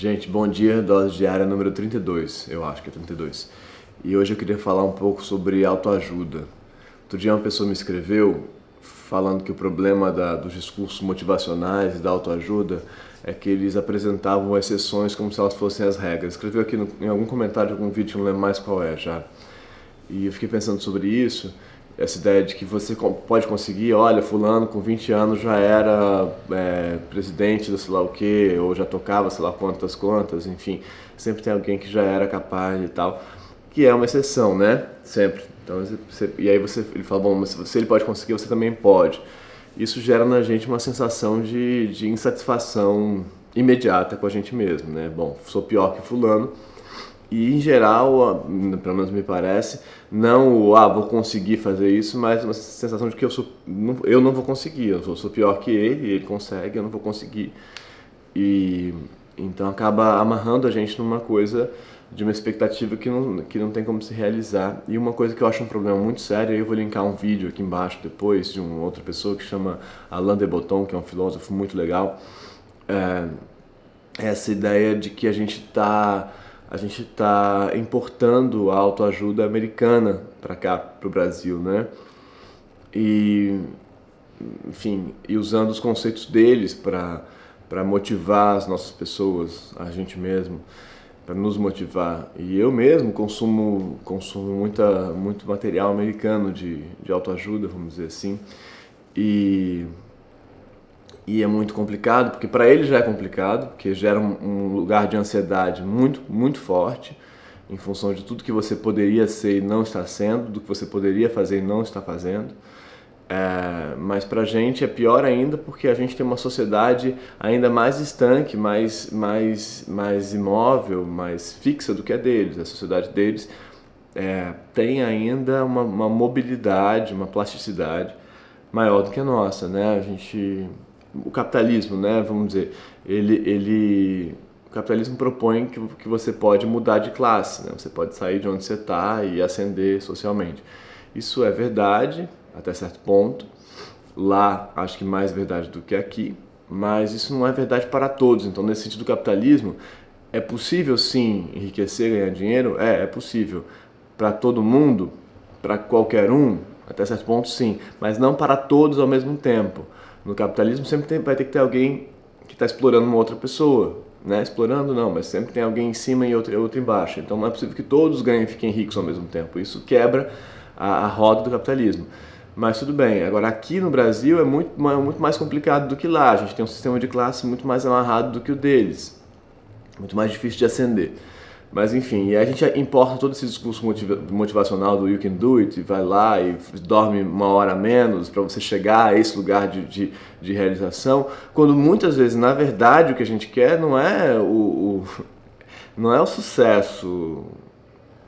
Gente, bom dia, dose diária número 32, eu acho que é 32. E hoje eu queria falar um pouco sobre autoajuda. Outro dia uma pessoa me escreveu falando que o problema da, dos discursos motivacionais e da autoajuda é que eles apresentavam exceções como se elas fossem as regras. Escreveu aqui no, em algum comentário de algum vídeo, não lembro mais qual é já. E eu fiquei pensando sobre isso essa ideia de que você pode conseguir, olha, fulano com 20 anos já era é, presidente do sei lá o que, ou já tocava sei lá quantas quantas, enfim, sempre tem alguém que já era capaz e tal, que é uma exceção, né? Sempre. Então, você, e aí você, ele fala, bom, mas se ele pode conseguir, você também pode. Isso gera na gente uma sensação de, de insatisfação imediata com a gente mesmo, né? Bom, sou pior que fulano, e em geral, pelo menos me parece, não ah, vou conseguir fazer isso, mas uma sensação de que eu, sou, não, eu não vou conseguir, eu sou, sou pior que ele, ele consegue, eu não vou conseguir. E então acaba amarrando a gente numa coisa de uma expectativa que não, que não tem como se realizar. E uma coisa que eu acho um problema muito sério, eu vou linkar um vídeo aqui embaixo depois de uma outra pessoa que chama Alain de Botton, que é um filósofo muito legal, é, essa ideia de que a gente está a gente está importando a autoajuda americana para cá, para o Brasil, né? E, enfim, e usando os conceitos deles para motivar as nossas pessoas, a gente mesmo, para nos motivar. E eu mesmo consumo consumo muita muito material americano de de autoajuda, vamos dizer assim. E e é muito complicado, porque para ele já é complicado, porque gera um, lugar de ansiedade muito, muito forte, em função de tudo que você poderia ser e não está sendo, do que você poderia fazer e não está fazendo. É, mas para a gente é pior ainda porque a gente tem uma sociedade ainda mais estanque, mais, mais, mais imóvel, mais fixa do que a deles. A sociedade deles é, tem ainda uma, uma mobilidade, uma plasticidade maior do que a nossa, né? A gente o capitalismo, né, vamos dizer, ele, ele, o capitalismo propõe que, que você pode mudar de classe, né, você pode sair de onde você está e ascender socialmente. Isso é verdade até certo ponto. Lá, acho que mais verdade do que aqui, mas isso não é verdade para todos. Então, nesse sentido do capitalismo, é possível sim enriquecer, ganhar dinheiro? É, é possível. Para todo mundo, para qualquer um, até certo ponto sim, mas não para todos ao mesmo tempo. No capitalismo sempre tem, vai ter que ter alguém que está explorando uma outra pessoa, né? Explorando não, mas sempre tem alguém em cima e outro, outro embaixo. Então não é possível que todos ganhem e fiquem ricos ao mesmo tempo. Isso quebra a, a roda do capitalismo. Mas tudo bem. Agora aqui no Brasil é muito, muito mais complicado do que lá. A gente tem um sistema de classe muito mais amarrado do que o deles. Muito mais difícil de ascender. Mas enfim, e a gente importa todo esse discurso motivacional do you can do it, e vai lá e dorme uma hora menos para você chegar a esse lugar de, de, de, realização, quando muitas vezes, na verdade, o que a gente quer não é o, o, não é o sucesso.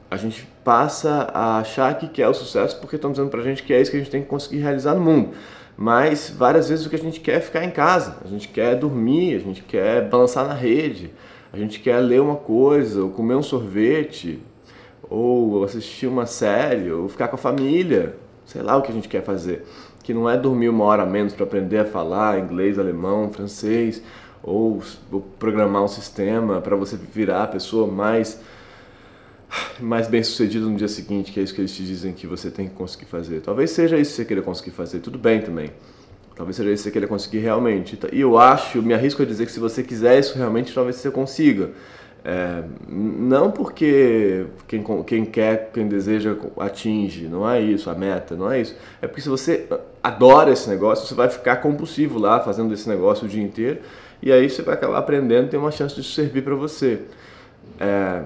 A gente passa a achar que quer o sucesso porque estão dizendo pra gente que é isso que a gente tem que conseguir realizar no mundo. Mas várias vezes o que a gente quer é ficar em casa, a gente quer dormir, a gente quer balançar na rede a gente quer ler uma coisa, ou comer um sorvete, ou assistir uma série, ou ficar com a família, sei lá o que a gente quer fazer. Que não é dormir uma hora menos para aprender a falar inglês, alemão, francês, ou, programar um sistema para você virar a pessoa mais mais bem sucedida no dia seguinte, que é isso que eles te dizem que você tem que conseguir fazer. Talvez seja isso que você queira conseguir fazer, tudo bem também. Talvez seja isso que queira conseguir realmente. E eu acho, me arrisco a dizer que se você quiser isso realmente, talvez você consiga. É, não porque quem, quem quer, quem deseja atinge, não é isso, a meta, não é isso. É porque se você adora esse negócio, você vai ficar compulsivo lá fazendo esse negócio o dia inteiro e aí você vai acabar aprendendo tem uma chance de servir para você. É,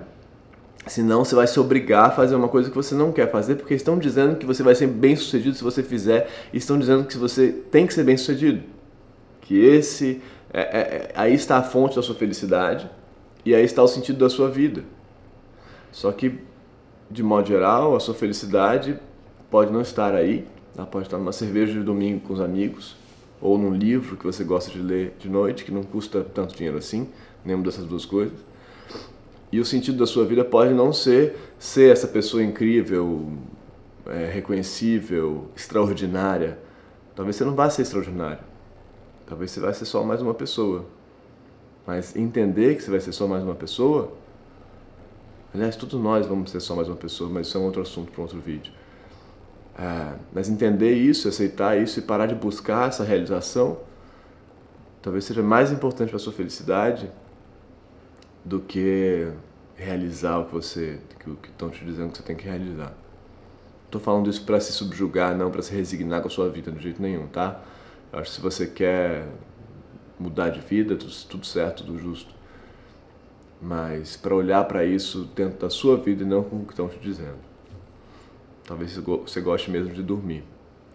Senão você vai se obrigar a fazer uma coisa que você não quer fazer, porque estão dizendo que você vai ser bem sucedido se você fizer, e estão dizendo que você tem que ser bem sucedido. Que esse. É, é, é, aí está a fonte da sua felicidade, e aí está o sentido da sua vida. Só que, de modo geral, a sua felicidade pode não estar aí, ela pode estar numa cerveja de domingo com os amigos, ou num livro que você gosta de ler de noite, que não custa tanto dinheiro assim, nenhuma dessas duas coisas e o sentido da sua vida pode não ser ser essa pessoa incrível, é, reconhecível, extraordinária. Talvez você não vá ser extraordinário. Talvez você vá ser só mais uma pessoa. Mas entender que você vai ser só mais uma pessoa, aliás, todos nós vamos ser só mais uma pessoa, mas isso é um outro assunto para um outro vídeo. É, mas entender isso, aceitar isso e parar de buscar essa realização, talvez seja mais importante para a sua felicidade do que realizar o que você, o que estão te dizendo que você tem que realizar. Estou falando isso para se subjugar, não para se resignar com a sua vida de jeito nenhum, tá? Eu acho que se você quer mudar de vida, tudo, tudo certo, tudo justo. Mas para olhar para isso dentro da sua vida e não com o que estão te dizendo. Talvez você goste mesmo de dormir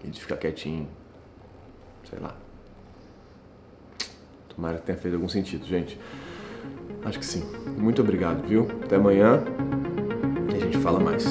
e de ficar quietinho. Sei lá. Tomara que tenha feito algum sentido, gente. Acho que sim. Muito obrigado, viu? Até amanhã e a gente fala mais.